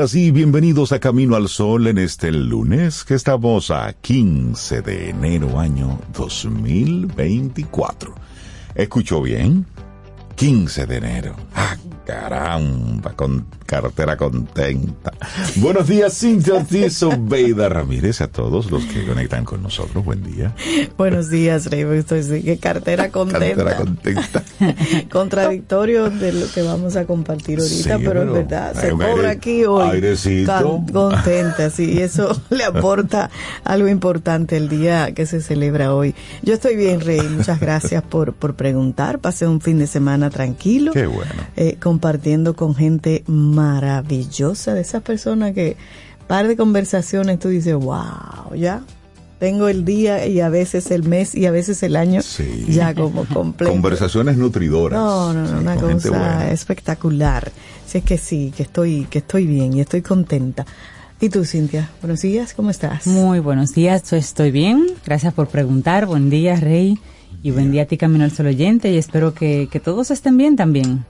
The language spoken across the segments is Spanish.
Y bienvenidos a Camino al Sol en este lunes que estamos a 15 de enero año 2024. ¿Escuchó bien? 15 de enero. Ah, caramba, con cartera contenta. Buenos días, Cintia Ortiz, Sobeida Ramírez, a todos los que conectan con nosotros. Buen día. Buenos días, Rey. Estoy sí, que cartera contenta. Cartera contenta. Contradictorio de lo que vamos a compartir ahorita, Sí, pero, es verdad, se cobra aquí hoy. airecito. contenta, sí, y eso le aporta algo importante el día que se celebra hoy. Yo estoy bien, Rey. Muchas gracias por, por preguntar. Pasé un fin de semana tranquilo. Qué bueno. eh, compartiendo con gente maravillosa, de esas personas que par de conversaciones tú dices, wow, ya tengo el día y a veces el mes y a veces el año Sí. ya como completo. Conversaciones nutridoras. No, no, no, Sí, una cosa buena. espectacular. Si es que sí, que estoy, que estoy bien y estoy contenta. ¿Y tú, Cintia? Buenos días, ¿cómo estás? Muy buenos días, estoy bien. Gracias por preguntar. Buen día, Rey. Y buen día a ti, Camino al Sol oyente. Y espero que, que todos estén bien también.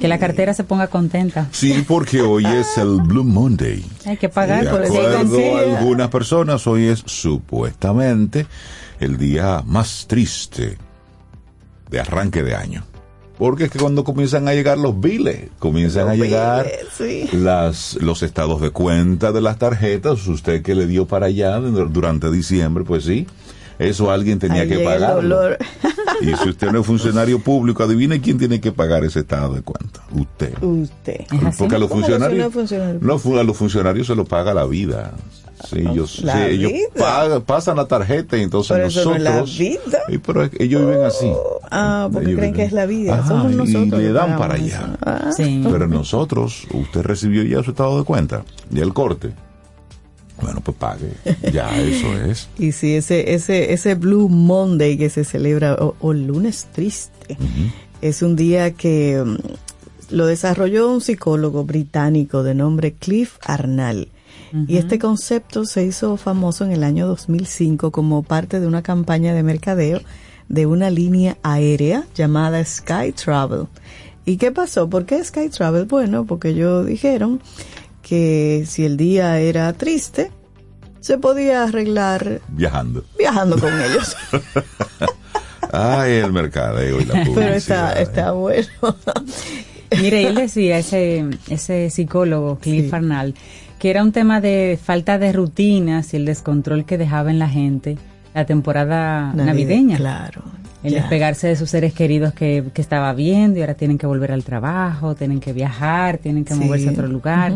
Que la cartera se ponga contenta. Sí, porque hoy es el Blue Monday. Hay que pagar De por el acuerdo día. a algunas personas, hoy es supuestamente el día más triste de arranque de año. Porque es que cuando comienzan a llegar los biles, comienzan a llegar biles, sí. las, los estados de cuenta de las tarjetas, usted que le dio para allá durante diciembre, pues sí, eso alguien tenía Ahí que pagar. Y si usted no es funcionario público, adivine quién tiene que pagar ese estado de cuenta. Usted. Usted. Porque a los ¿Cómo que si no funcionarios, no, a los funcionarios se lo paga la vida. Sí, ellos, La sí, ellos vida. pagan- pasan la tarjeta y entonces Pero no nosotros. es la vida. Pero ellos viven así. Ah, porque Ellos creen viven- que es la vida. Ajá, Somos y nosotros. le que dan para allá. Ah, Sí. Pero nosotros, usted recibió ya su estado de cuenta y el corte. Bueno, pues pague. Ya, eso es. Y sí, ese, ese, ese Blue Monday que se celebra, o, o lunes triste, es un día que mm, lo desarrolló un psicólogo británico de nombre Cliff Arnall. Y este concepto se hizo famoso en el año 2005 como parte de una campaña de mercadeo de una línea aérea llamada Sky Travel. ¿Y qué pasó? ¿Por qué Sky Travel? Bueno, porque ellos dijeron que si el día era triste, se podía arreglar Viajando. viajando con ellos. Ay, el mercadeo y la publicidad. Pero está, está bueno. Mire, él decía, ese, ese psicólogo, Cliff Sí. Arnall, que era un tema de falta de rutinas y el descontrol que dejaba en la gente la temporada navideña. Claro. El despegarse de sus seres queridos que, que estaba viendo y ahora tienen que volver al trabajo, tienen que viajar, tienen que Sí. moverse a otro lugar.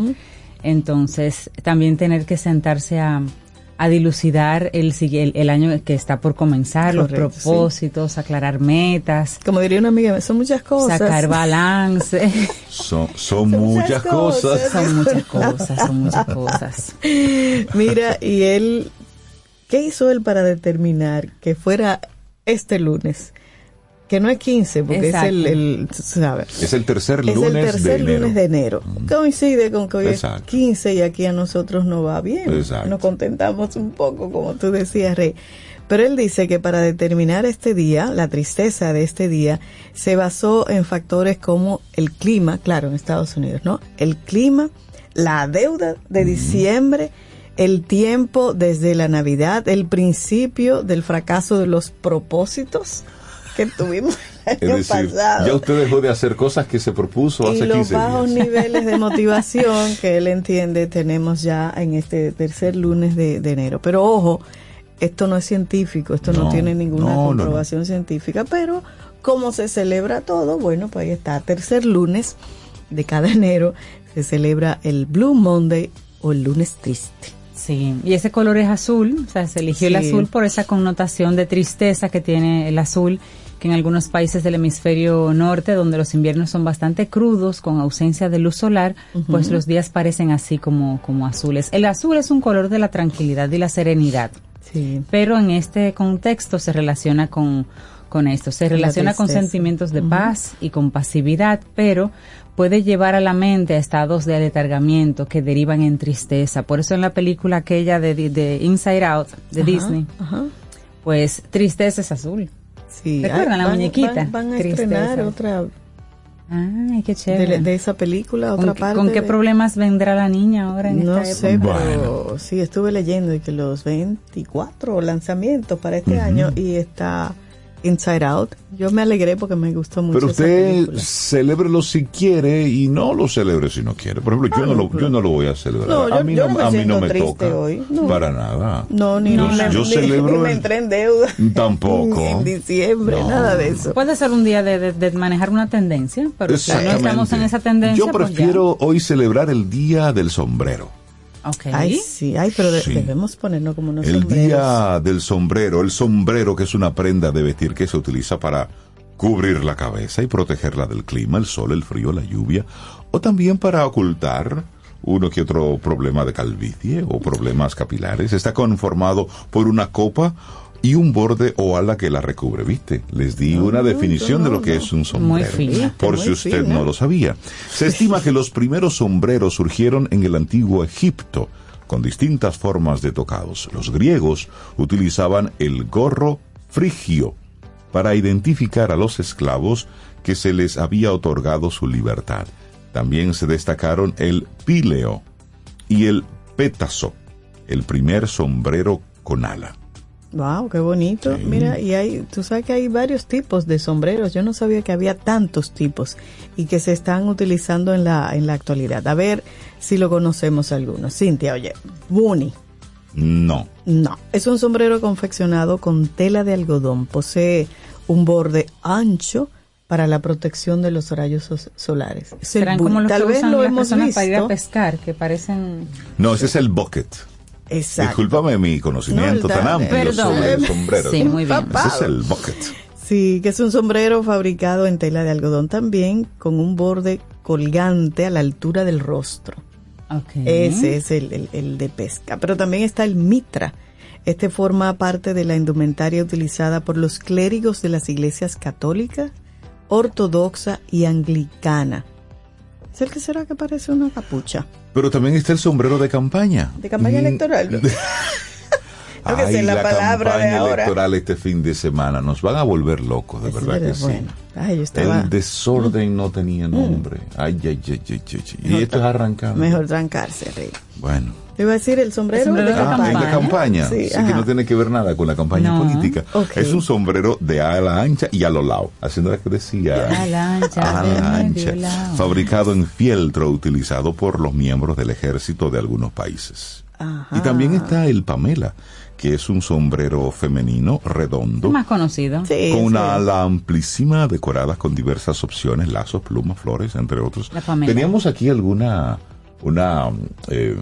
Entonces, también tener que sentarse a, a dilucidar el, el, el año que está por comenzar, Correcto, los propósitos, aclarar metas, Como diría una amiga, son muchas cosas. sacar balance. Son, son muchas cosas. son muchas cosas, son muchas cosas. Mira, y él, ¿qué hizo él para determinar que fuera este lunes que no es 15, porque Exacto. es el, el ¿sabes? Es el tercer Es lunes el tercer de enero. lunes de enero. Coincide con que hoy Exacto. es 15 y aquí a nosotros no va bien. Exacto. Nos contentamos un poco, como tú decías, Rey. Pero él dice que para determinar este día, la tristeza de este día, se basó en factores como el clima, claro, en Estados Unidos, ¿no? El clima, la deuda de diciembre, el tiempo desde la Navidad, el principio del fracaso de los propósitos que tuvimos el Es año decir, pasado ya usted dejó de hacer cosas que se propuso y hace los 15 bajos días. niveles de motivación que él entiende tenemos ya en este tercer lunes de, de enero. Pero ojo, esto no es científico, esto no, No, tiene ninguna no, no, no. comprobación científica, pero como se celebra todo, bueno, pues ahí está, tercer lunes de cada enero se celebra el Blue Monday o el lunes triste. Sí, y ese color es azul, o sea, se eligió el azul por esa connotación de tristeza que tiene el azul, que en algunos países del hemisferio norte, donde los inviernos son bastante crudos, con ausencia de luz solar, pues los días parecen así como, como azules. El azul es un color de la tranquilidad y la serenidad, Sí. pero en este contexto se relaciona con, con esto, se Con la relaciona con sentimientos de paz y con pasividad, pero puede llevar a la mente a estados de aletargamiento que derivan en tristeza. Por eso en la película aquella de, de- de Inside Out de Ajá, Disney, Ajá. pues tristeza es azul. Sí. ¿Recuerdan Ay, la van- muñequita? Van, van a Tristeza. estrenar otra Ay, qué de, chévere. de esa película, ¿Con, otra qué- parte. con qué de- problemas vendrá la niña ahora en No esta sé, época? pero sí, estuve leyendo y que los 24 lanzamientos para este año y está Inside Out. Yo me alegré porque me gustó mucho Pero usted celébrelo si quiere y no lo celebre si no quiere. Por ejemplo, yo, no, lo, yo no lo voy a celebrar. No, yo- a mí yo no, no me a mí no me toca. hoy, no. Para nada. No, ni, yo, me, yo ni- celebro ni me entré en deuda. Tampoco. En diciembre, No. nada de eso. Puede ser un día de, de- de manejar una tendencia, pero si no Exactamente. estamos en esa tendencia, Yo pues prefiero hoy celebrar el Día del Sombrero. Ay, sí, ay, pero de- Sí. debemos ponernos como unos El sombreros. Día del Sombrero. El sombrero que es una prenda de vestir que se utiliza para cubrir la cabeza y protegerla del clima, el sol, el frío, la lluvia, o también para ocultar uno que otro problema de calvicie o problemas capilares. Está conformado por una copa y un borde o ala que la recubre, ¿viste? Les di una definición de lo que es un sombrero. fina. Por Muy si usted fina. no lo sabía. Se estima que los primeros sombreros surgieron en el antiguo Egipto, con distintas formas de tocados. Los griegos utilizaban el gorro frigio para identificar a los esclavos que se les había otorgado su libertad. También se destacaron el píleo y el pétaso, el primer sombrero con ala. Wow, qué bonito. Sí. Mira, y hay, tú sabes que hay varios tipos de sombreros. Yo no sabía que había tantos tipos y que se están utilizando en la, en la actualidad. A ver si lo conocemos algunos. Cintia, oye, Bunny. No. No, es un sombrero confeccionado con tela de algodón. Posee un borde ancho para la protección de los rayos so- solares. Es el como los Tal que vez usan lo las hemos personas para ir a pescar, que parecen... No, ese es el bucket. Exacto. Discúlpame mi conocimiento No, tan amplio Perdón. sobre el sombrero. Sí, muy bien. Ese es el bucket. Sí, que es un sombrero fabricado en tela de algodón también, con un borde colgante a la altura del rostro. Ok. Ese es el, el- el de pesca. Pero también está el mitra. Este forma parte de la indumentaria utilizada por los clérigos de las iglesias católica, ortodoxa y anglicana. ¿Es el que será que parece una capucha? Pero también está el sombrero de campaña. ¿De campaña Mm, electoral? Ay, es la palabra de campaña ahora. electoral este fin de semana. Nos van a volver locos, de Es verdad que sí. Ay, estaba- El desorden no tenía nombre. Ay, ay, ay, ay, ay, ay. Y esto es arrancando. Mejor trancarse, Rey. Bueno. Iba a decir el sombrero, El sombrero de de Ah, campaña. en la campaña. Sí, Sí, que no tiene que ver nada con la campaña No. política. Es un sombrero de ala ancha y a lo lado. Haciendo lo que decía. Ala ancha, Ala de ancha. medio lado. Fabricado en fieltro utilizado por los miembros del ejército de algunos países. Ajá. Y también está el Pamela, que es un sombrero femenino redondo. Más conocido. Sí, con una sí. ala amplísima decorada con diversas opciones, lazos, plumas, flores, entre otros. La Pamela. Teníamos aquí alguna una eh,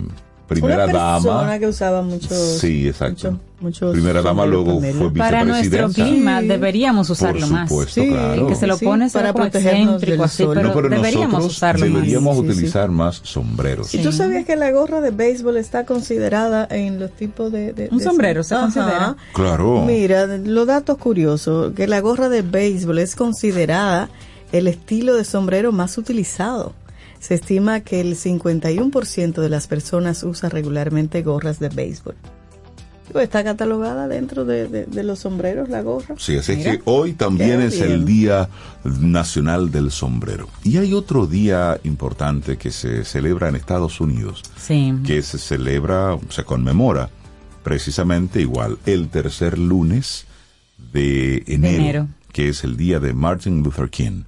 primera Una persona dama. que usaba mucho. Sí, exacto. mucho- muchos primera dama luego Pamela. fue Para nuestro clima Sí. deberíamos usarlo Por más. supuesto, Sí, claro. El que se lo Sí, pone para para protegernos del así, sol. pero, no, pero deberíamos nosotros usarlo deberíamos Sí, sí, sí. utilizar más sombreros. ¿Y tú sabías que la gorra de béisbol está considerada en los tipos de... de- Un de- sombrero se Ajá. considera. Claro. Mira, los datos curiosos, que la gorra de béisbol es considerada el estilo de sombrero más utilizado. Se estima que el 51% de las personas usa regularmente gorras de béisbol. Está catalogada dentro de, de- de los sombreros la gorra. Sí, así Mira. que hoy también es bien. el Día Nacional del Sombrero. Y hay otro día importante que se celebra en Estados Unidos, Sí. que se celebra, se conmemora precisamente igual el tercer lunes de enero, enero. que es el día de Martin Luther King,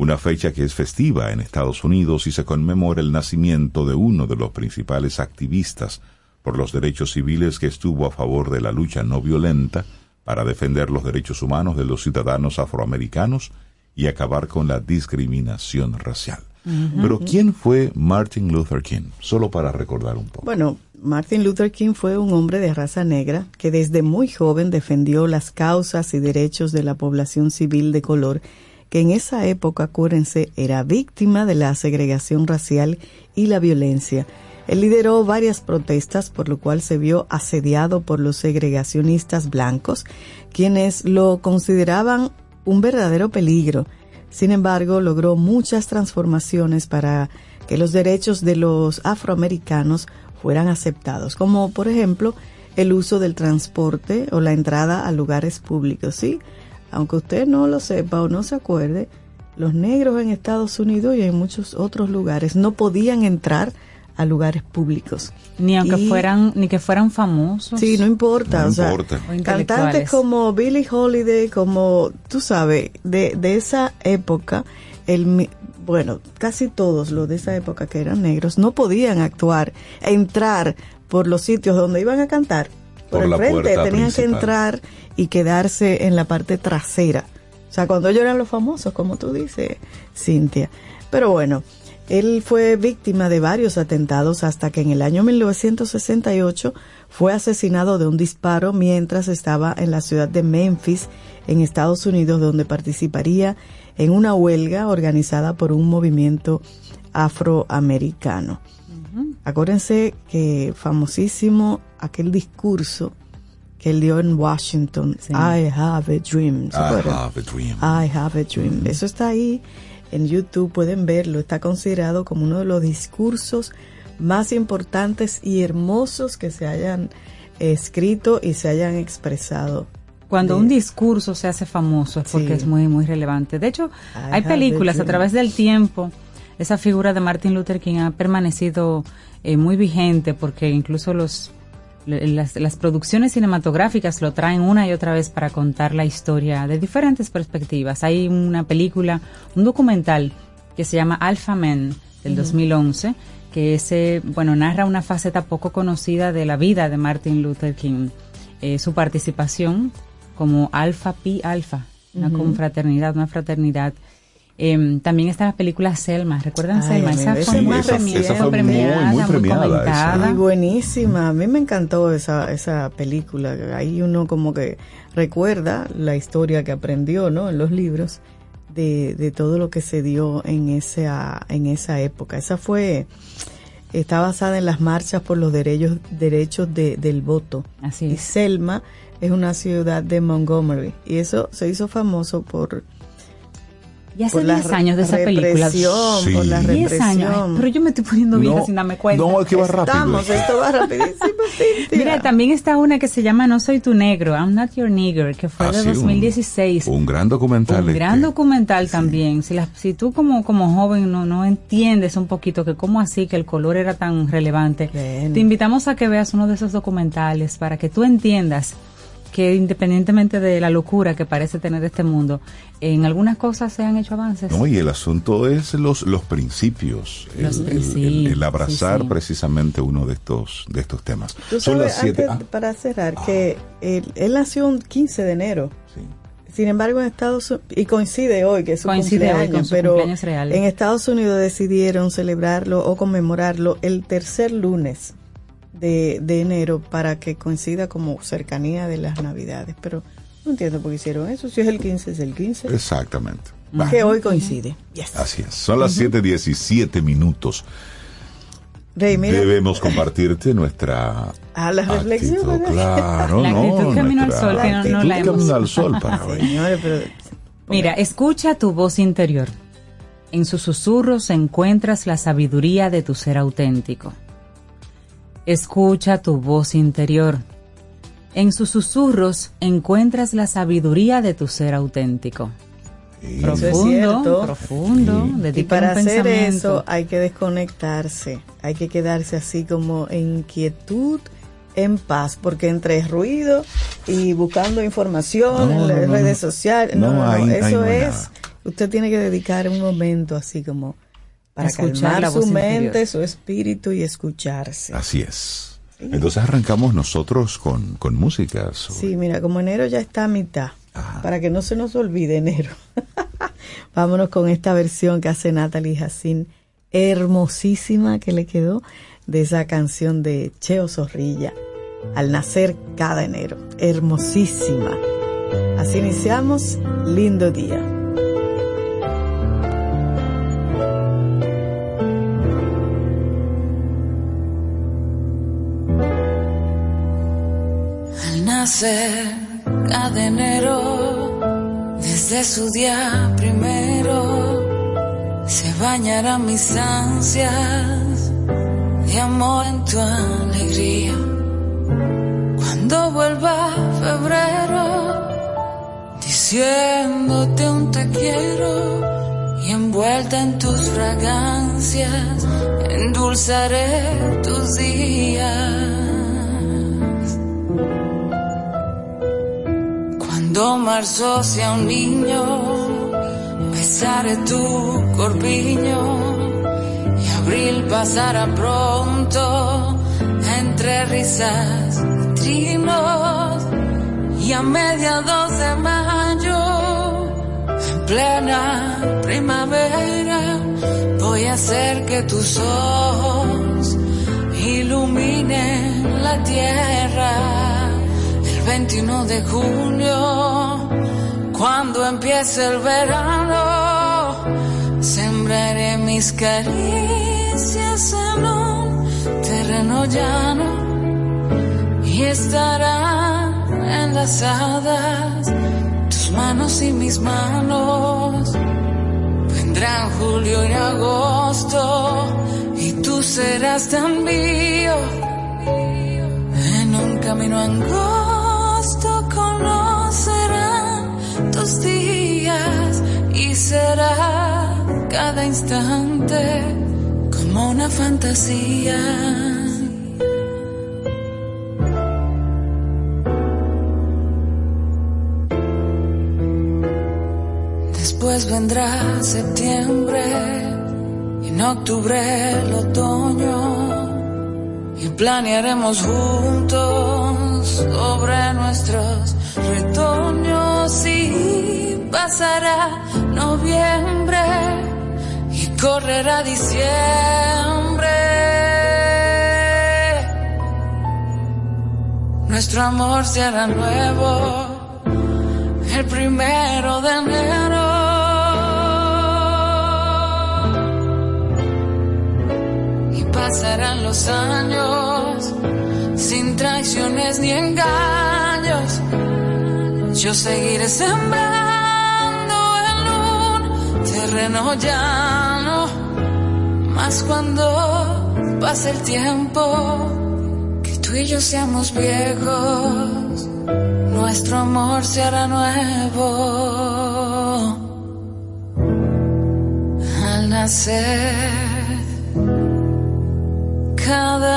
una fecha que es festiva en Estados Unidos y se conmemora el nacimiento de uno de los principales activistas por los derechos civiles que estuvo a favor de la lucha no violenta para defender los derechos humanos de los ciudadanos afroamericanos y acabar con la discriminación racial. Pero ¿quién fue Martin Luther King? Solo para recordar un poco. Bueno, Martin Luther King fue un hombre de raza negra que desde muy joven defendió las causas y derechos de la población civil de color, que en esa época, acuérdense, era víctima de la segregación racial y la violencia. Él lideró varias protestas, por lo cual se vio asediado por los segregacionistas blancos, quienes lo consideraban un verdadero peligro. Sin embargo, logró muchas transformaciones para que los derechos de los afroamericanos fueran aceptados, como por ejemplo el uso del transporte o la entrada a lugares públicos. Sí, aunque usted no lo sepa o no se acuerde, los negros en Estados Unidos y en muchos otros lugares no podían entrar a lugares públicos. Ni aunque Y- fueran, ni que fueran famosos. Sí, no importa. No o sea, importa. O cantantes como Billie Holiday, como tú sabes, de, de esa época, el, mi- bueno, casi todos los de esa época que eran negros no podían actuar, entrar por los sitios donde iban a cantar. Por, Por el la frente, puerta tenían que entrar y quedarse en la parte trasera. O sea, cuando ellos eran los famosos, como tú dices, Cintia. Pero bueno, él fue víctima de varios atentados hasta que en el año 1968 fue asesinado de un disparo mientras estaba en la ciudad de Memphis, en Estados Unidos, donde participaría en una huelga organizada por un movimiento afroamericano. Acuérdense que famosísimo aquel discurso que él dio en Washington, Sí. I have a dream. ¿se I acuerdan? have a dream. I have a dream. Eso está ahí en YouTube, pueden verlo. Está considerado como uno de los discursos más importantes y hermosos que se hayan escrito y se hayan expresado. Cuando de- un discurso se hace famoso es porque Sí. es muy, muy relevante. De hecho, I hay películas a a través del tiempo. Esa figura de Martin Luther King ha permanecido eh, muy vigente porque incluso los las, las producciones cinematográficas lo traen una y otra vez para contar la historia de diferentes perspectivas. Hay una película, un documental que se llama Alpha Men del 2011 que ese, bueno, narra una faceta poco conocida de la vida de Martin Luther King. Eh, su participación como Alpha Pi Alpha, una confraternidad, una fraternidad. Em, también está la película Selma, ¿recuerdan Ay, Selma? Esa fue esa- muy esa- premiada, esa fue muy, premiada, muy esa. comentada. Ay, buenísima. A mí me encantó esa, esa película. Ahí uno como que recuerda la historia que aprendió, ¿no? En los libros de, de todo lo que se dio en esa, en esa época. Esa fue, está basada en las marchas por los derechos, derechos de, del voto. Así Y. Selma es una ciudad de Montgomery. Y eso se hizo famoso por, Y hace por la 10 años de esa película. Sí. por la 10 represión. años. Pero yo me estoy poniendo vieja sin darme cuenta. No, es que va rápido. Estamos, esto va rapidísimo. Mira, también está una que se llama No soy tu negro, I'm not your nigger, que fue Ah, de sí, un- 2016. Un, gran documental. Un gran este. documental también. Si, la- si tú como, como joven no, no entiendes un poquito que cómo así que el color era tan relevante, te invitamos a que veas uno de esos documentales para que tú entiendas que independientemente de la locura que parece tener este mundo, en algunas cosas se han hecho avances. No, y el asunto es los, los principios, el, Los- el- sí, el- el abrazar sí, sí. precisamente uno de estos, de estos temas. Tú Son sabes, las siete. antes, ah, para cerrar, que él, él nació un 15 de enero. sí. Sin embargo, en Estados Unidos, y coincide hoy, que es su Coincide hoy cumpleaños, con su pero cumpleaños real. en Estados Unidos decidieron celebrarlo o conmemorarlo el tercer lunes de, de enero para que coincida como cercanía de las navidades. Pero no entiendo por qué hicieron eso. Si es el 15, es el 15. Exactamente. Que hoy coincide. Yes. Así es. Son las 7:17 minutos. Rey, mira. Debemos compartirte nuestra Ah, la reflexión, actitud, claro, La no, actitud camino al sol, que no- la hemos- camino al sol para hoy. Señores, pero Mira, escucha tu voz interior. En sus susurros encuentras la sabiduría de tu ser auténtico. Escucha tu voz interior. En sus susurros encuentras la sabiduría de tu ser auténtico. Sí. Eso es Profundo, profundo. Y para un hacer pensamiento. eso hay que desconectarse, hay que quedarse así como en quietud, en paz, porque entre ruido y buscando información No, en las no, redes no. sociales, No, no, no, no, ahí- ahí eso hay es, nada. usted tiene que dedicar un momento así como para Escuchar calmar la su voz mente, interior. su espíritu y escucharse. Así es. Entonces arrancamos nosotros con, con música. Sí, mira, como enero ya está a mitad, Ajá. para que no se nos olvide enero. Vámonos con esta versión que hace Natalie Jacín, hermosísima que le quedó de esa canción de Cheo Zorrilla, al nacer cada enero. Hermosísima. Así iniciamos, lindo día. Cada enero, desde su día primero, se bañarán mis ansias de amor en tu alegría. Cuando vuelva febrero, diciéndote un te quiero y envuelta en tus fragancias, endulzaré tus días. Cuando marzo sea un niño, besaré tu corpiño y abril pasará pronto entre risas y trinos y a mediados de mayo, en plena primavera, voy a hacer que tus ojos iluminen la tierra. El 21 de junio, cuando empiece el verano, sembraré mis caricias en un terreno llano y estarán enlazadas tus manos y mis manos. Vendrán julio y agosto y tú serás tan mío. En un camino angosto conocerán tus días y será cada instante como una fantasía. Después vendrá septiembre y en octubre el otoño y planearemos juntos sobre nuestros retoños y pasará noviembre y correrá diciembre. Nuestro amor se hará nuevo el primero de enero. Pasarán los años sin traiciones ni engaños. Yo seguiré sembrando en un terreno llano. Más cuando pase el tiempo, que tú y yo seamos viejos nuestro amor se hará nuevo al nacer cada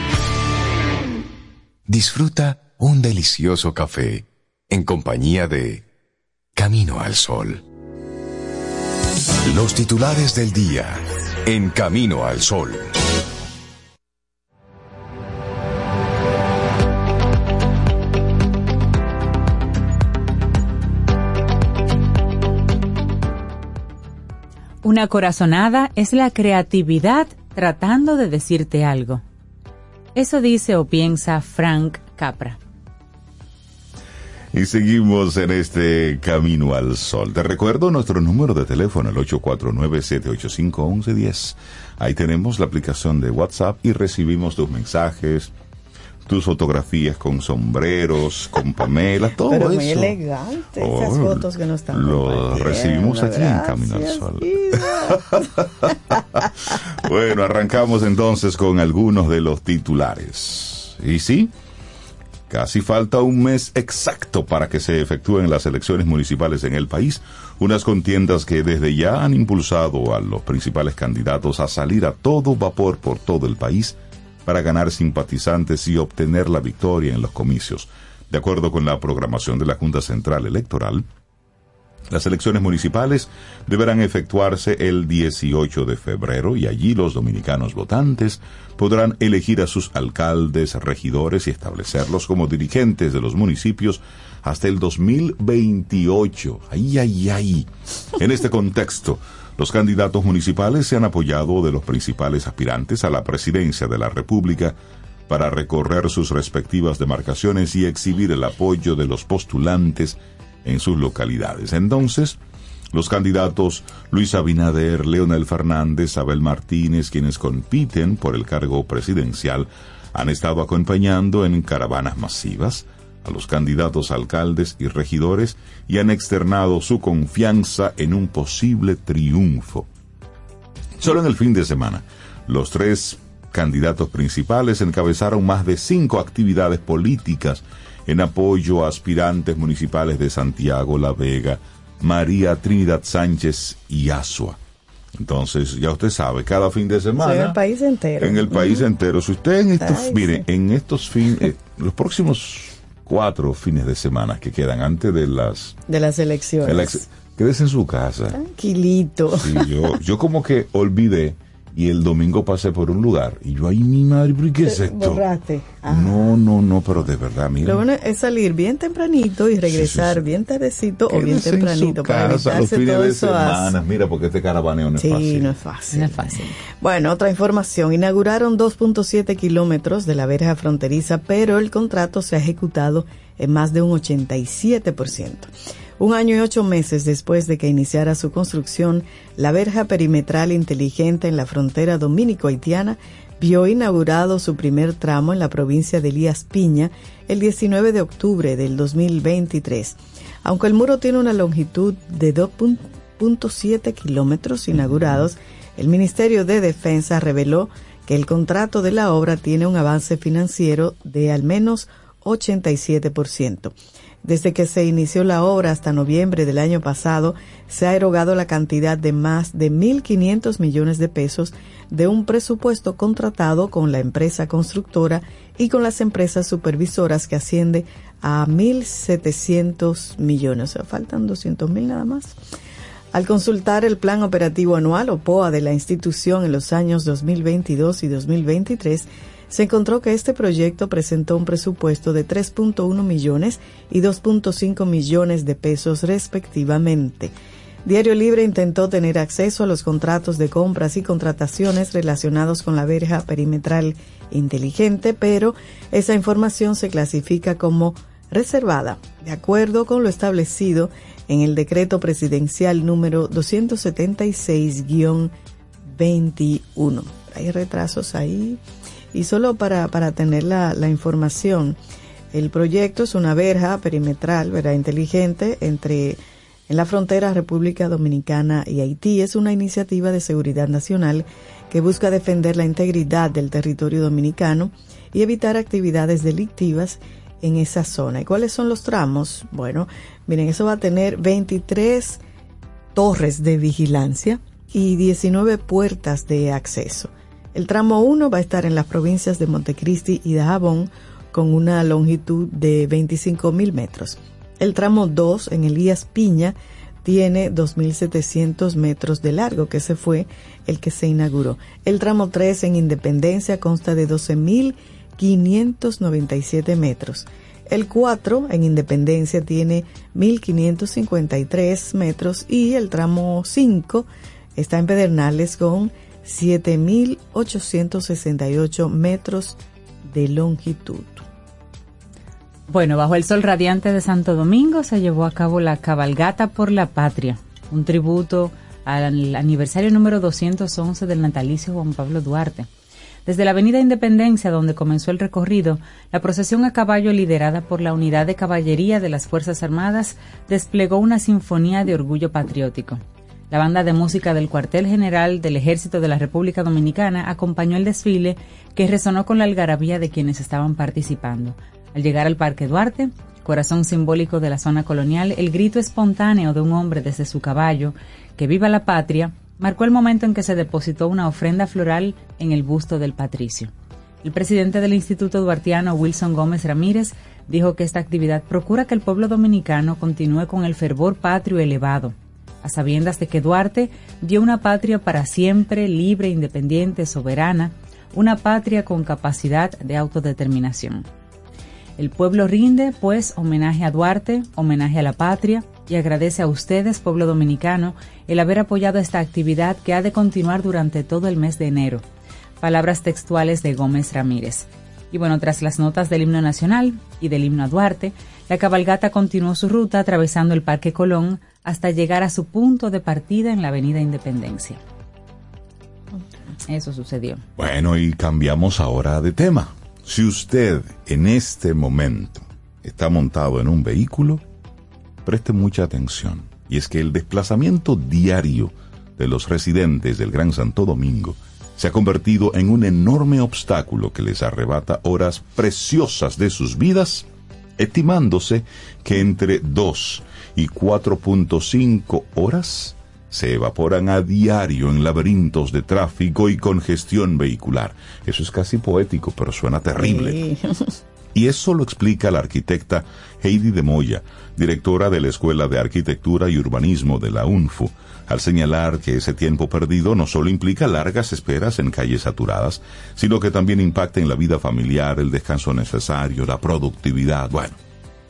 Disfruta un delicioso café en compañía de Camino al Sol. Los titulares del día en Camino al Sol. Una corazonada es la creatividad tratando de decirte algo. Eso dice o piensa Frank Capra. Y seguimos en este camino al sol. Te recuerdo nuestro número de teléfono, el 849-785-1110. Ahí tenemos la aplicación de WhatsApp y recibimos tus mensajes, tus fotografías con sombreros, con Pamela, todo Pero eso. muy elegante esas Oh, fotos que nos están Lo recibimos aquí en Camino al Sol. Bueno, arrancamos entonces con algunos de los titulares. Y sí, casi falta un mes exacto para que se efectúen las elecciones municipales en el país, unas contiendas que desde ya han impulsado a los principales candidatos a salir a todo vapor por todo el país para ganar simpatizantes y obtener la victoria en los comicios. De acuerdo con la programación de la Junta Central Electoral, las elecciones municipales deberán efectuarse el 18 de febrero y allí los dominicanos votantes podrán elegir a sus alcaldes, regidores y establecerlos como dirigentes de los municipios hasta el 2028. Ay, ay, ay. En este contexto, los candidatos municipales se han apoyado de los principales aspirantes a la presidencia de la República para recorrer sus respectivas demarcaciones y exhibir el apoyo de los postulantes en sus localidades. Entonces, los candidatos Luis Abinader, Leonel Fernández, Abel Martínez, quienes compiten por el cargo presidencial, han estado acompañando en caravanas masivas a los candidatos alcaldes y regidores y han externado su confianza en un posible triunfo. Solo en el fin de semana, los tres candidatos principales encabezaron más de cinco actividades políticas en apoyo a aspirantes municipales de Santiago, La Vega, María Trinidad Sánchez y Asua. Entonces, ya usted sabe, cada fin de semana. En el país entero. En el país entero. Si usted en estos, Ay, mire, sí. en estos fines, los próximos cuatro fines de semana que quedan antes de las De las elecciones. quédese en su casa. Tranquilito. Sí, yo, yo como que olvidé y el domingo pasé por un lugar y yo, ay, mi madre, ¿pero qué es esto? borraste. No, no, no, pero de verdad, mira. Lo bueno es salir bien tempranito y regresar Sí, sí, sí. bien tardecito o bien tempranito para casa los evitarse fines todo de eso. as- semana. Mira, porque este caravaneo no es Sí, fácil. no es fácil. No es fácil. Bueno, otra información. Inauguraron 2.7 kilómetros de la verja fronteriza, pero el contrato se ha ejecutado en más de un 87%. Un año y ocho meses después de que iniciara su construcción, la verja perimetral inteligente en la frontera dominico-haitiana vio inaugurado su primer tramo en la provincia de Elías Piña el 19 de octubre del 2023. Aunque el muro tiene una longitud de 2.7 kilómetros inaugurados, el Ministerio de Defensa reveló que el contrato de la obra tiene un avance financiero de al menos 87%. Desde que se inició la obra hasta noviembre del año pasado, se ha erogado la cantidad de más de 1.500 millones de pesos de un presupuesto contratado con la empresa constructora y con las empresas supervisoras que asciende a 1.700 millones. O sea, faltan 200 mil nada más. Al consultar el Plan Operativo Anual o POA de la institución en los años 2022 y 2023, se encontró que este proyecto presentó un presupuesto de 3.1 millones y 2.5 millones de pesos respectivamente. Diario Libre intentó tener acceso a los contratos de compras y contrataciones relacionados con la verja perimetral inteligente, pero esa información se clasifica como reservada, de acuerdo con lo establecido en el decreto presidencial número 276-21. Hay retrasos ahí. Y solo para, para tener la, la información, el proyecto es una verja perimetral, verá, inteligente entre en la frontera República Dominicana y Haití. Es una iniciativa de seguridad nacional que busca defender la integridad del territorio dominicano y evitar actividades delictivas en esa zona. ¿Y cuáles son los tramos? Bueno, miren, eso va a tener 23 torres de vigilancia y 19 puertas de acceso. El tramo 1 va a estar en las provincias de Montecristi y Dajabón con una longitud de 25 mil metros. El tramo 2 en Elías Piña tiene 2.700 metros de largo, que ese fue el que se inauguró. El tramo 3 en Independencia consta de 12.597 metros. El 4 en Independencia tiene 1.553 metros y el tramo 5 está en Pedernales con 7.868 metros de longitud. Bueno, bajo el sol radiante de Santo Domingo se llevó a cabo la Cabalgata por la Patria, un tributo al aniversario número 211 del natalicio Juan Pablo Duarte. Desde la Avenida Independencia, donde comenzó el recorrido, la procesión a caballo liderada por la Unidad de Caballería de las Fuerzas Armadas desplegó una sinfonía de orgullo patriótico. La banda de música del cuartel general del Ejército de la República Dominicana acompañó el desfile que resonó con la algarabía de quienes estaban participando. Al llegar al Parque Duarte, corazón simbólico de la zona colonial, el grito espontáneo de un hombre desde su caballo, que viva la patria, marcó el momento en que se depositó una ofrenda floral en el busto del patricio. El presidente del Instituto Duartiano, Wilson Gómez Ramírez, dijo que esta actividad procura que el pueblo dominicano continúe con el fervor patrio elevado, a sabiendas de que Duarte dio una patria para siempre, libre, independiente, soberana, una patria con capacidad de autodeterminación. El pueblo rinde, pues, homenaje a Duarte, homenaje a la patria, y agradece a ustedes, pueblo dominicano, el haber apoyado esta actividad que ha de continuar durante todo el mes de enero. Palabras textuales de Gómez Ramírez. Y bueno, tras las notas del himno nacional y del himno a Duarte, la cabalgata continuó su ruta atravesando el Parque Colón hasta llegar a su punto de partida en la Avenida Independencia. Eso sucedió. Bueno, y cambiamos ahora de tema. Si usted en este momento está montado en un vehículo, preste mucha atención. Y es que el desplazamiento diario de los residentes del Gran Santo Domingo se ha convertido en un enorme obstáculo que les arrebata horas preciosas de sus vidas, estimándose que entre 2 y 4.5 horas se evaporan a diario en laberintos de tráfico y congestión vehicular. Eso es casi poético, pero suena terrible. Y eso lo explica la arquitecta Heidi de Moya, directora de la Escuela de Arquitectura y Urbanismo de la UNFU, al señalar que ese tiempo perdido no solo implica largas esperas en calles saturadas, sino que también impacta en la vida familiar, el descanso necesario, la productividad. Bueno,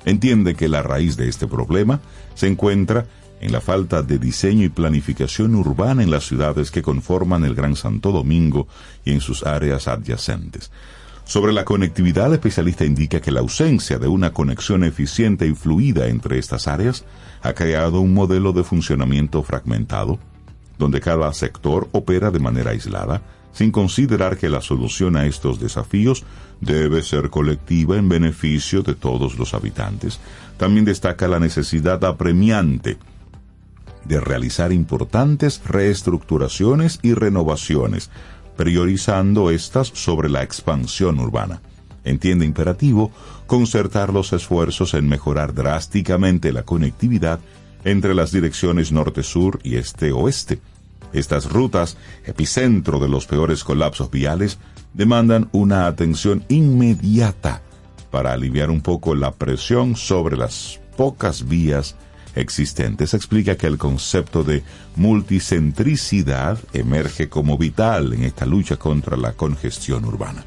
entiende que la raíz de este problema se encuentra en la falta de diseño y planificación urbana en las ciudades que conforman el Gran Santo Domingo y en sus áreas adyacentes. Sobre la conectividad, el especialista indica que la ausencia de una conexión eficiente y fluida entre estas áreas ha creado un modelo de funcionamiento fragmentado, donde cada sector opera de manera aislada, sin considerar que la solución a estos desafíos debe ser colectiva en beneficio de todos los habitantes. También destaca la necesidad apremiante de realizar importantes reestructuraciones y renovaciones, priorizando estas sobre la expansión urbana. Entiende imperativo concertar los esfuerzos en mejorar drásticamente la conectividad entre las direcciones norte-sur y este-oeste. Estas rutas, epicentro de los peores colapsos viales, demandan una atención inmediata para aliviar un poco la presión sobre las pocas vías existentes explica que el concepto de multicentricidad emerge como vital en esta lucha contra la congestión urbana.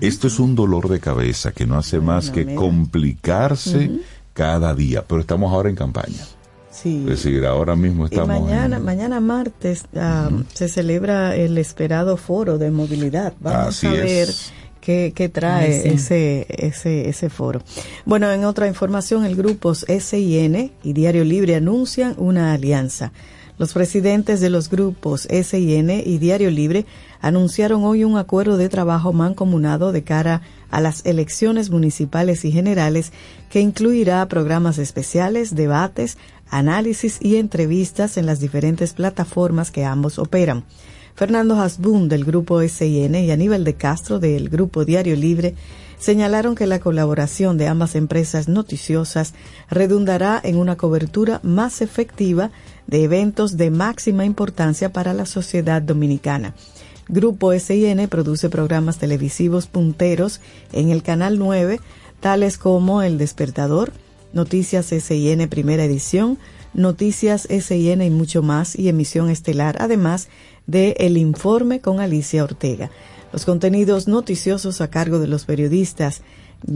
Esto es un dolor de cabeza que no hace más que complicarse cada día, pero estamos ahora en campaña. Sí. Es decir, ahora mismo Y estamos. mañana, en- mañana martes ah, se celebra el esperado foro de movilidad. Vamos Así a ver es. qué, qué trae Ay, sí. ese, ese, ese foro. Bueno, en otra información, el grupo SIN y Diario Libre anuncian una alianza. Los presidentes de los grupos SIN y Diario Libre anunciaron hoy un acuerdo de trabajo mancomunado de cara a las elecciones municipales y generales que incluirá programas especiales, debates, análisis y entrevistas en las diferentes plataformas que ambos operan. Fernando Hasbun del grupo SIN y Aníbal de Castro del grupo Diario Libre señalaron que la colaboración de ambas empresas noticiosas redundará en una cobertura más efectiva de eventos de máxima importancia para la sociedad dominicana. Grupo SIN produce programas televisivos punteros en el Canal 9, tales como El Despertador, Noticias SIN Primera Edición, Noticias SIN y mucho más, y emisión estelar, además de El Informe con Alicia Ortega. Los contenidos noticiosos a cargo de los periodistas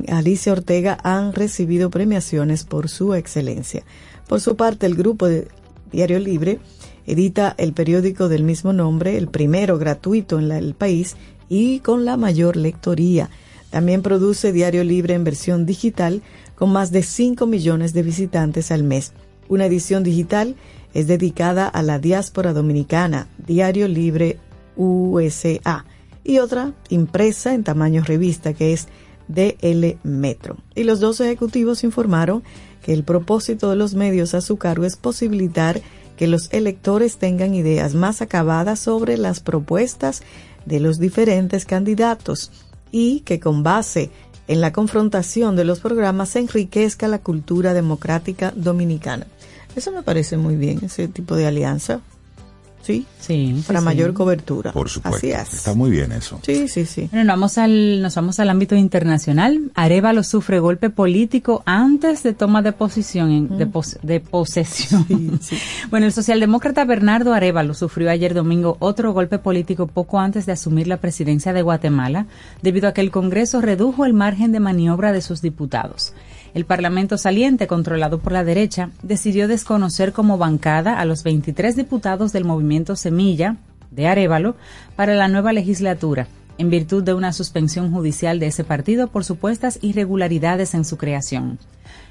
Alicia Ortega han recibido premiaciones por su excelencia. Por su parte, el grupo de Diario Libre edita el periódico del mismo nombre, el primero gratuito en el país y con la mayor lectoría. También produce Diario Libre en versión digital con más de 5 millones de visitantes al mes. Una edición digital es dedicada a la diáspora dominicana, Diario Libre USA, y otra impresa en tamaño revista que es DL Metro. Y los dos ejecutivos informaron que el propósito de los medios a su cargo es posibilitar que los electores tengan ideas más acabadas sobre las propuestas de los diferentes candidatos y que con base la confrontación de los programas se enriquezca la cultura democrática dominicana. Eso me parece muy bien, ese tipo de alianza. Sí, Sí, para sí, mayor sí. cobertura. Por supuesto. Así es. Está muy bien eso. Sí, sí, sí. Bueno, nos vamos al, nos vamos al ámbito internacional. Arevalo sufre golpe político antes de toma de posición, en- de, pos- de posesión. Bueno, el socialdemócrata Bernardo Arevalo sufrió ayer domingo otro golpe político poco antes de asumir la presidencia de Guatemala, debido a que el Congreso redujo el margen de maniobra de sus diputados. El Parlamento saliente, controlado por la derecha, decidió desconocer como bancada a los 23 diputados del movimiento Semilla de Arevalo para la nueva legislatura, en virtud de una suspensión judicial de ese partido por supuestas irregularidades en su creación.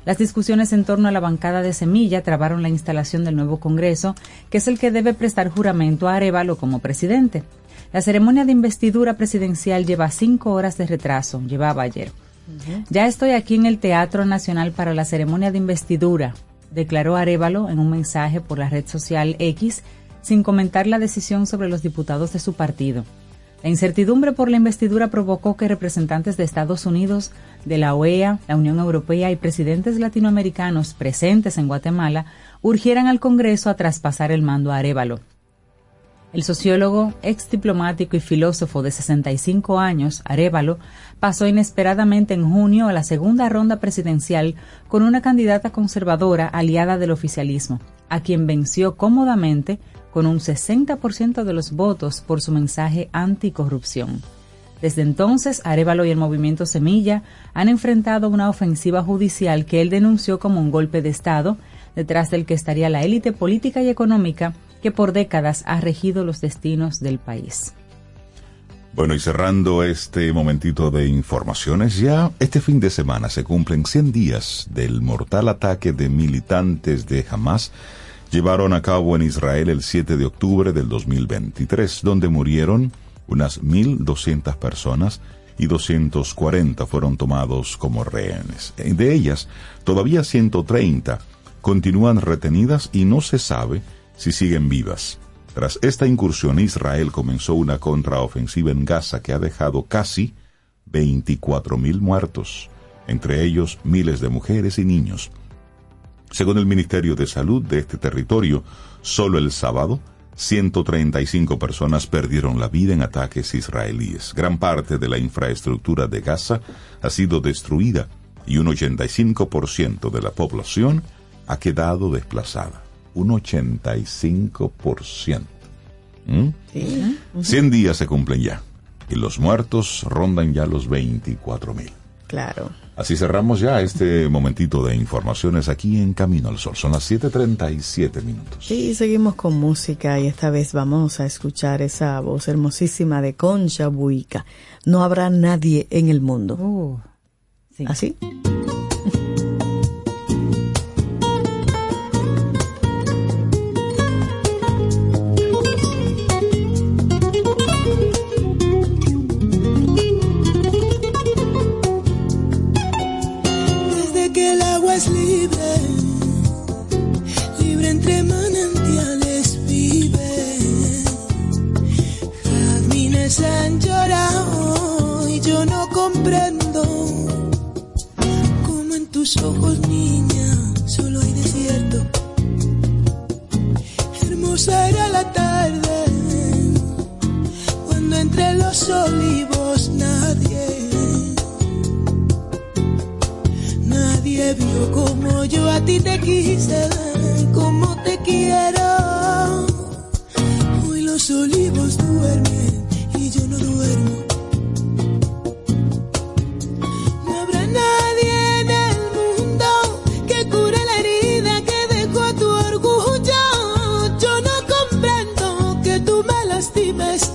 Las discusiones en torno a la bancada de Semilla trabaron la instalación del nuevo Congreso, que es el que debe prestar juramento a Arevalo como presidente. La ceremonia de investidura presidencial lleva cinco horas de retraso, llevaba ayer. Ya estoy aquí en el Teatro Nacional para la ceremonia de investidura, declaró Arevalo en un mensaje por la red social X, sin comentar la decisión sobre los diputados de su partido. La incertidumbre por la investidura provocó que representantes de Estados Unidos, de la OEA, la Unión Europea y presidentes latinoamericanos presentes en Guatemala urgieran al Congreso a traspasar el mando a Arevalo. El sociólogo, ex diplomático y filósofo de 65 años, Arevalo, pasó inesperadamente en junio a la segunda ronda presidencial con una candidata conservadora aliada del oficialismo, a quien venció cómodamente con un 60% de los votos por su mensaje anticorrupción. Desde entonces, Arevalo y el movimiento Semilla han enfrentado una ofensiva judicial que él denunció como un golpe de Estado, detrás del que estaría la élite política y económica que por décadas ha regido los destinos del país. Bueno, y cerrando este momentito de informaciones, ya este fin de semana se cumplen 100 días del mortal ataque de militantes de Hamas llevaron a cabo en Israel el 7 de octubre del 2023, donde murieron unas 1.200 personas y 240 fueron tomados como rehenes. De ellas, todavía 130 continúan retenidas y no se sabe si siguen vivas. Tras esta incursión, Israel comenzó una contraofensiva en Gaza que ha dejado casi 24.000 muertos, entre ellos miles de mujeres y niños. Según el Ministerio de Salud de este territorio, solo el sábado, 135 personas perdieron la vida en ataques israelíes. Gran parte de la infraestructura de Gaza ha sido destruida y un 85% de la población ha quedado desplazada. Un 85%. ¿Mm? Sí. 100 días se cumplen ya y los muertos rondan ya los 24 mil. Claro. Así cerramos ya este momentito de informaciones aquí en Camino al Sol. Son las 7:37 minutos. Sí, seguimos con música y esta vez vamos a escuchar esa voz hermosísima de Concha Buica. No habrá nadie en el mundo. Uh, sí. ¿Así? Yo a ti te quise, como te quiero. Hoy los olivos duermen y yo no duermo. No habrá nadie en el mundo que cure la herida que dejó tu orgullo. Yo no comprendo que tú me lastimes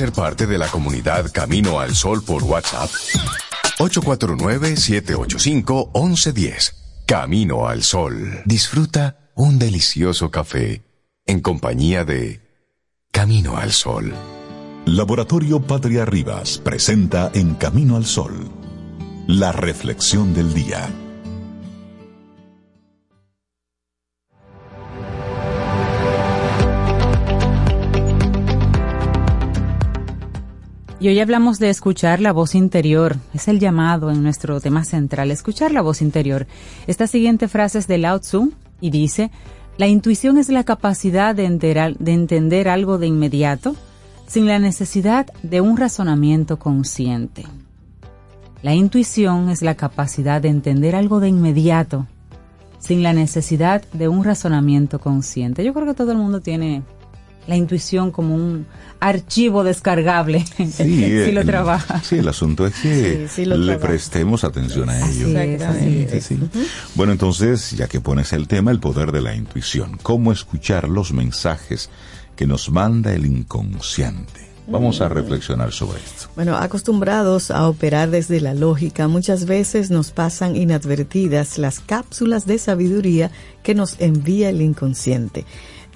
ser parte de la comunidad Camino al Sol por WhatsApp? 849-785-1110. Camino al Sol. Disfruta un delicioso café en compañía de Camino al Sol. Laboratorio Patria Rivas presenta En Camino al Sol, la reflexión del día. Y hoy hablamos de escuchar la voz interior. Es el llamado en nuestro tema central, escuchar la voz interior. Esta siguiente frase es de Lao Tzu y dice, la intuición es la capacidad de, de entender algo de inmediato sin la necesidad de un razonamiento consciente. La intuición es la capacidad de entender algo de inmediato sin la necesidad de un razonamiento consciente. Yo creo que todo el mundo tiene la intuición como un archivo descargable Sí, si lo el- trabaja. Sí, el asunto es que Sí, sí lo le trabaja. prestemos atención a ello. Es. Bueno, entonces, ya que pones el tema, el poder de la intuición, cómo escuchar los mensajes que nos manda el inconsciente. Vamos a reflexionar sobre esto. Bueno, acostumbrados a operar desde la lógica, muchas veces nos pasan inadvertidas las cápsulas de sabiduría que nos envía el inconsciente.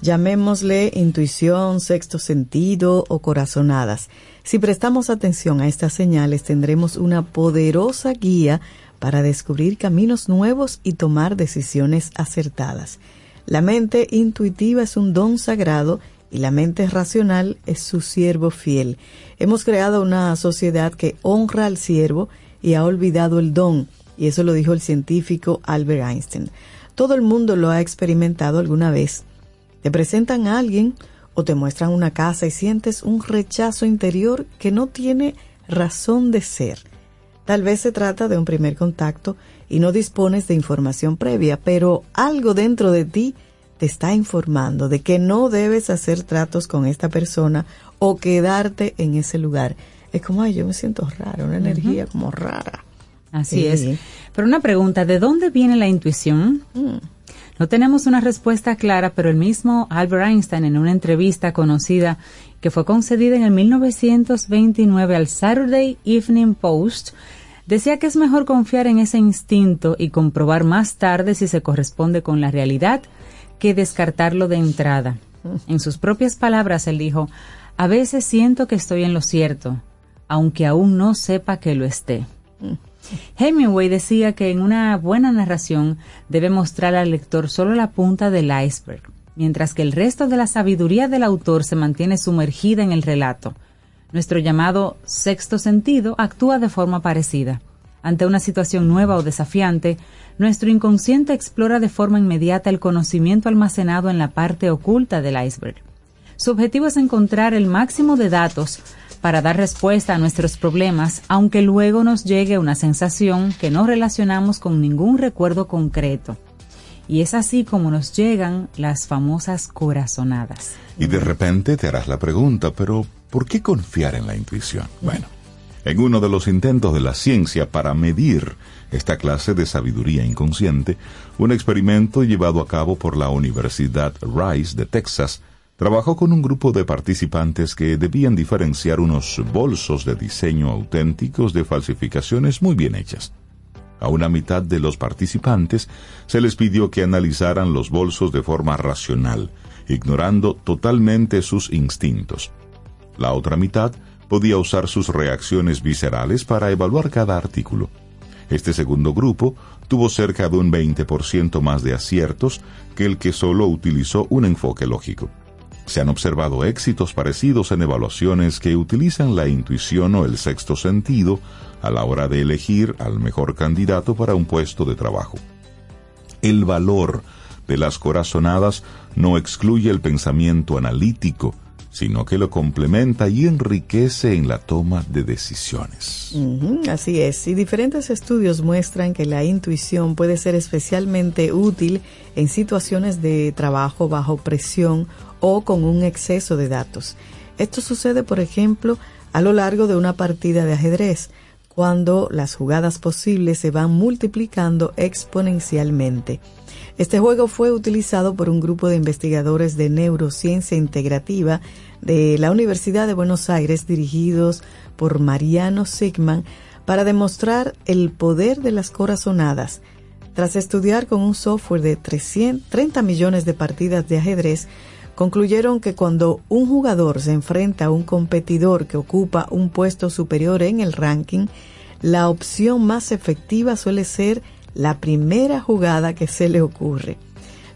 Llamémosle intuición, sexto sentido o corazonadas. Si prestamos atención a estas señales, tendremos una poderosa guía para descubrir caminos nuevos y tomar decisiones acertadas. La mente intuitiva es un don sagrado y la mente racional es su siervo fiel. Hemos creado una sociedad que honra al siervo y ha olvidado el don, y eso lo dijo el científico Albert Einstein. Todo el mundo lo ha experimentado alguna vez. Te presentan a alguien o te muestran una casa y sientes un rechazo interior que no tiene razón de ser. Tal vez se trata de un primer contacto y no dispones de información previa, pero algo dentro de ti te está informando de que no debes hacer tratos con esta persona o quedarte en ese lugar. Es como, ay, yo me siento raro, una energía como rara. Así Sí. es. Pero una pregunta, ¿de dónde viene la intuición? No tenemos una respuesta clara, pero el mismo Albert Einstein en una entrevista conocida que fue concedida en el 1929 al Saturday Evening Post, decía que es mejor confiar en ese instinto y comprobar más tarde si se corresponde con la realidad que descartarlo de entrada. En sus propias palabras, él dijo, a veces siento que estoy en lo cierto, aunque aún no sepa que lo esté. Hemingway decía que en una buena narración debe mostrar al lector solo la punta del iceberg, mientras que el resto de la sabiduría del autor se mantiene sumergida en el relato. Nuestro llamado sexto sentido actúa de forma parecida. Ante una situación nueva o desafiante, nuestro inconsciente explora de forma inmediata el conocimiento almacenado en la parte oculta del iceberg. Su objetivo es encontrar el máximo de datos para dar respuesta a nuestros problemas, aunque luego nos llegue una sensación que no relacionamos con ningún recuerdo concreto. Y es así como nos llegan las famosas corazonadas. Y de repente te harás la pregunta, pero ¿por qué confiar en la intuición? Bueno, en uno de los intentos de la ciencia para medir esta clase de sabiduría inconsciente, un experimento llevado a cabo por la Universidad Rice de Texas trabajó con un grupo de participantes que debían diferenciar unos bolsos de diseño auténticos de falsificaciones muy bien hechas. A una mitad de los participantes se les pidió que analizaran los bolsos de forma racional, ignorando totalmente sus instintos. La otra mitad podía usar sus reacciones viscerales para evaluar cada artículo. Este segundo grupo tuvo cerca de un 20% más de aciertos que el que solo utilizó un enfoque lógico. Se han observado éxitos parecidos en evaluaciones que utilizan la intuición o el sexto sentido a la hora de elegir al mejor candidato para un puesto de trabajo. El valor de las corazonadas no excluye el pensamiento analítico, sino que lo complementa y enriquece en la toma de decisiones. Así es, y diferentes estudios muestran que la intuición puede ser especialmente útil en situaciones de trabajo bajo presión o con un exceso de datos. Esto sucede, por ejemplo, a lo largo de una partida de ajedrez, cuando las jugadas posibles se van multiplicando exponencialmente. Este juego fue utilizado por un grupo de investigadores de neurociencia integrativa de la Universidad de Buenos Aires dirigidos por Mariano Sigman para demostrar el poder de las corazonadas. Tras estudiar con un software de 330 millones de partidas de ajedrez, concluyeron que cuando un jugador se enfrenta a un competidor que ocupa un puesto superior en el ranking, la opción más efectiva suele ser la primera jugada que se le ocurre.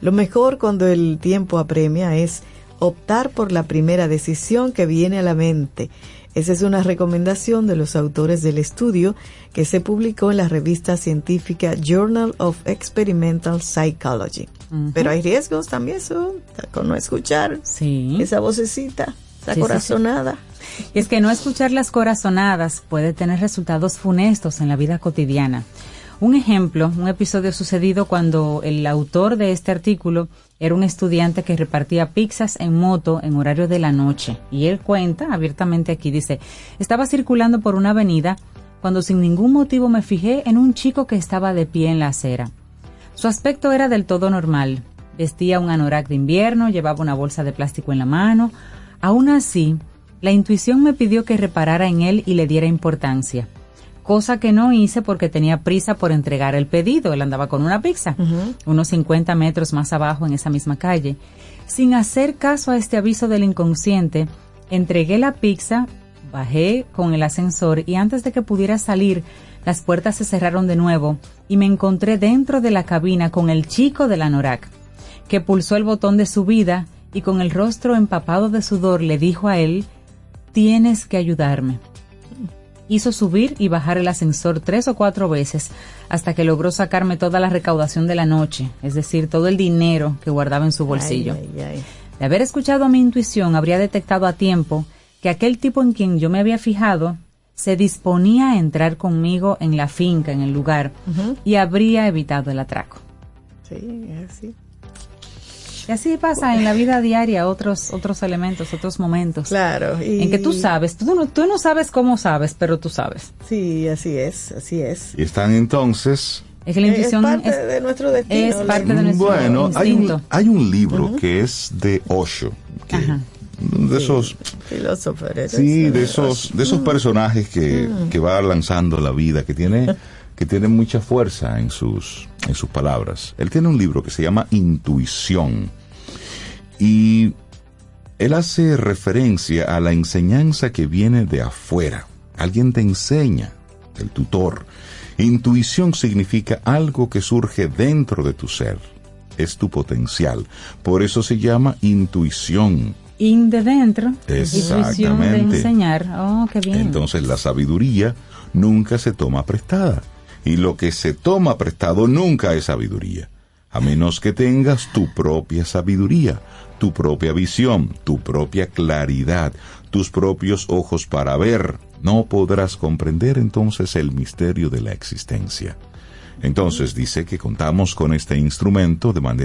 Lo mejor cuando el tiempo apremia es optar por la primera decisión que viene a la mente. Esa es una recomendación de los autores del estudio que se publicó en la revista científica Journal of Experimental Psychology. Pero hay riesgos también, con no escuchar Sí. esa vocecita, esa Sí, sí, corazonada. Y es que no escuchar las corazonadas puede tener resultados funestos en la vida cotidiana. Un ejemplo, un episodio sucedido cuando el autor de este artículo era un estudiante que repartía pizzas en moto en horario de la noche. Y él cuenta abiertamente aquí, dice, estaba circulando por una avenida cuando sin ningún motivo me fijé en un chico que estaba de pie en la acera. Su aspecto era del todo normal. Vestía un anorak de invierno, llevaba una bolsa de plástico en la mano. Aún así, la intuición me pidió que reparara en él y le diera importancia cosa que no hice porque tenía prisa por entregar el pedido. Él andaba con una pizza, unos 50 metros más abajo en esa misma calle. Sin hacer caso a este aviso del inconsciente, entregué la pizza, bajé con el ascensor y antes de que pudiera salir, las puertas se cerraron de nuevo y me encontré dentro de la cabina con el chico de la Norak, que pulsó el botón de subida y con el rostro empapado de sudor le dijo a él, tienes que ayudarme hizo subir y bajar el ascensor tres o cuatro veces hasta que logró sacarme toda la recaudación de la noche, es decir, todo el dinero que guardaba en su bolsillo. De haber escuchado a mi intuición, habría detectado a tiempo que aquel tipo en quien yo me había fijado se disponía a entrar conmigo en la finca, en el lugar, y habría evitado el atraco. Sí, es así. Y así pasa en la vida diaria otros otros elementos, otros momentos. Claro. En que tú sabes, tú no, tú no sabes cómo sabes, pero tú sabes. Sí, así es, así es. Y están entonces... Es que la intuición es parte de nuestro destino. Es parte de nuestro Bueno, hay un, hay un libro que es de Osho, que Ajá. de esos Filósofo eres, sí, eh, de esos de esos personajes que, que va lanzando la vida, que tiene que tiene mucha fuerza en sus en sus palabras. Él tiene un libro que se llama Intuición y él hace referencia a la enseñanza que viene de afuera. Alguien te enseña, el tutor. Intuición significa algo que surge dentro de tu ser. Es tu potencial. Por eso se llama intuición. In de dentro, intuición de Exactamente. enseñar. Oh, qué bien. Entonces la sabiduría nunca se toma prestada. Y lo que se toma prestado nunca es sabiduría. A menos que tengas tu propia sabiduría, tu propia visión, tu propia claridad, tus propios ojos para ver, no podrás comprender entonces el misterio de la existencia. Entonces dice que contamos con este instrumento de manera